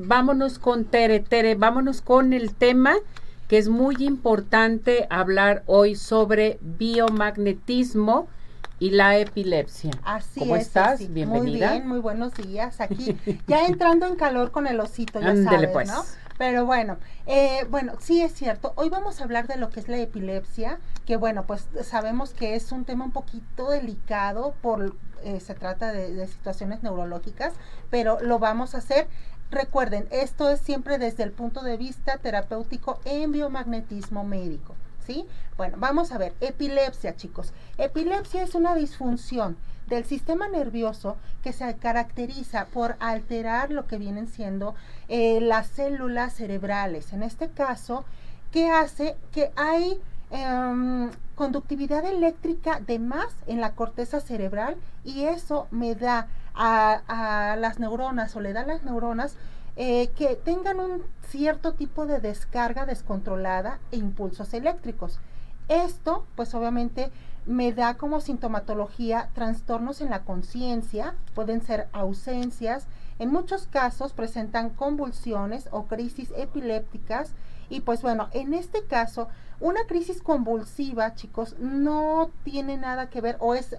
Vámonos con Tere, Tere, vámonos con el tema que es muy importante hablar hoy sobre biomagnetismo y la epilepsia. Así ¿Cómo es, estás? Bienvenida. Muy bien, muy buenos días. Aquí ya entrando en calor con el osito, ya Ándele, sabes, pues. ¿no? Pero bueno, eh, bueno, sí es cierto. Hoy vamos a hablar de lo que es la epilepsia, que bueno, pues sabemos que es un tema un poquito delicado por eh, se trata de, de situaciones neurológicas, pero lo vamos a hacer Recuerden, esto es siempre desde el punto de vista terapéutico en biomagnetismo médico. ¿Sí? Bueno, vamos a ver, epilepsia, chicos. Epilepsia es una disfunción del sistema nervioso que se caracteriza por alterar lo que vienen siendo eh, las células cerebrales. En este caso, ¿qué hace? Que hay eh, conductividad eléctrica de más en la corteza cerebral y eso me da a, a las neuronas o le da a las neuronas eh, que tengan un cierto tipo de descarga descontrolada e impulsos eléctricos. Esto, pues obviamente, me da como sintomatología trastornos en la conciencia, pueden ser ausencias, en muchos casos presentan convulsiones o crisis epilépticas y pues bueno, en este caso, una crisis convulsiva, chicos, no tiene nada que ver o es,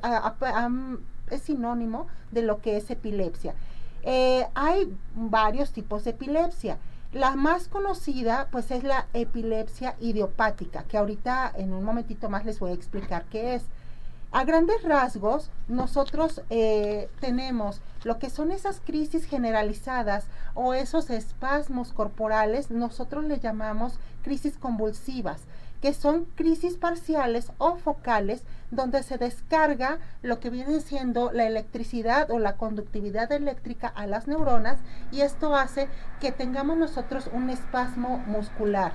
es sinónimo de lo que es epilepsia. Eh, hay varios tipos de epilepsia. La más conocida, pues, es la epilepsia idiopática, que ahorita en un momentito más les voy a explicar qué es. A grandes rasgos, nosotros eh, tenemos lo que son esas crisis generalizadas o esos espasmos corporales, nosotros le llamamos crisis convulsivas, que son crisis parciales o focales donde se descarga lo que viene siendo la electricidad o la conductividad eléctrica a las neuronas y esto hace que tengamos nosotros un espasmo muscular.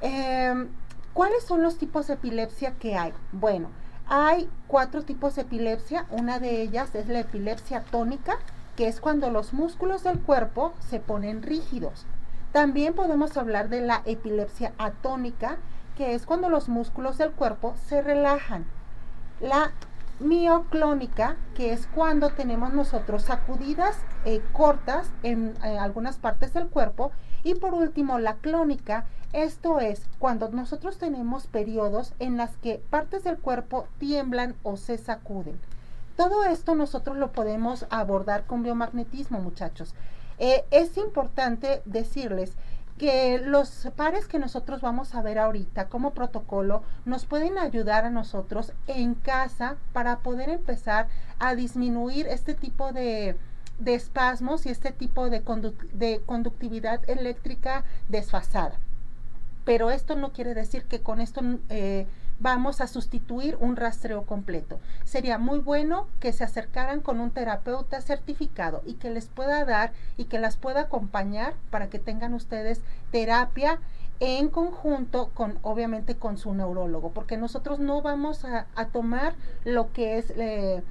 Eh, ¿Cuáles son los tipos de epilepsia que hay? Bueno, hay cuatro tipos de epilepsia. Una de ellas es la epilepsia tónica, que es cuando los músculos del cuerpo se ponen rígidos. También podemos hablar de la epilepsia atónica, que es cuando los músculos del cuerpo se relajan. La mioclónica, que es cuando tenemos nosotros sacudidas eh, cortas en eh, algunas partes del cuerpo. Y por último, la clónica, esto es cuando nosotros tenemos periodos en las que partes del cuerpo tiemblan o se sacuden. Todo esto nosotros lo podemos abordar con biomagnetismo, muchachos. Eh, es importante decirles que los pares que nosotros vamos a ver ahorita como protocolo nos pueden ayudar a nosotros en casa para poder empezar a disminuir este tipo de, de espasmos y este tipo de, de conductividad eléctrica desfasada. Pero esto no quiere decir que con esto eh, vamos a sustituir un rastreo completo. Sería muy bueno que se acercaran con un terapeuta certificado y que les pueda dar y que las pueda acompañar para que tengan ustedes terapia en conjunto con, obviamente, con su neurólogo, porque nosotros no vamos a, tomar lo que es... Eh,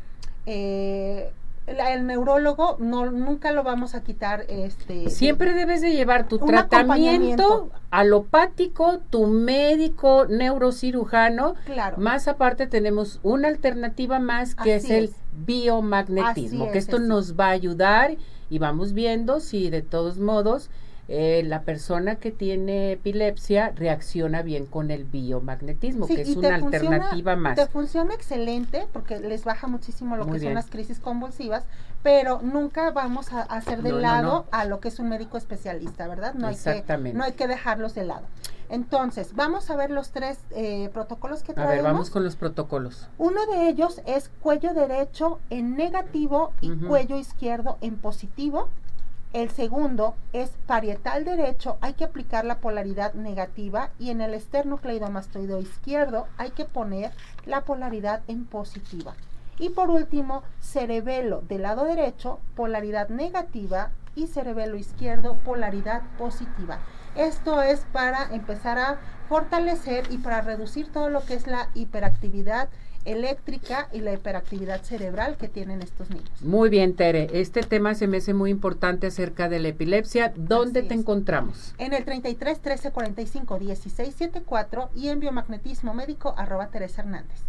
eh, el, el, neurólogo no nunca lo vamos a quitar este siempre debes de llevar tu tratamiento alopático tu médico neurocirujano. Claro. Más aparte tenemos una alternativa más que es el biomagnetismo que es, esto es. nos va a ayudar y vamos viendo si de todos modos eh, la persona que tiene epilepsia reacciona bien con el biomagnetismo, sí, que es una funciona, alternativa más. Te funciona excelente porque les baja muchísimo lo Muy que bien. son las crisis convulsivas, pero nunca vamos a hacer de No, lado no. a lo que es un médico especialista, ¿verdad? No hay, que, Exactamente. no hay que dejarlos de lado. Entonces, vamos a ver los tres eh, protocolos que A traemos. ver, vamos con los protocolos. Uno de ellos es cuello derecho en negativo y cuello izquierdo en positivo. El segundo es parietal derecho, hay que aplicar la polaridad negativa y en el esternocleidomastoideo izquierdo hay que poner la polaridad en positiva. Y por último, cerebelo del lado derecho, polaridad negativa y cerebelo izquierdo, polaridad positiva. Esto es para empezar a fortalecer y para reducir todo lo que es la hiperactividad eléctrica y la hiperactividad cerebral que tienen estos niños. Muy bien, Tere. Este tema se me hace muy importante acerca de la epilepsia. ¿Dónde Así te es. encontramos? En el 33 13 45 16 74 y en biomagnetismo médico arroba Teresa Hernández.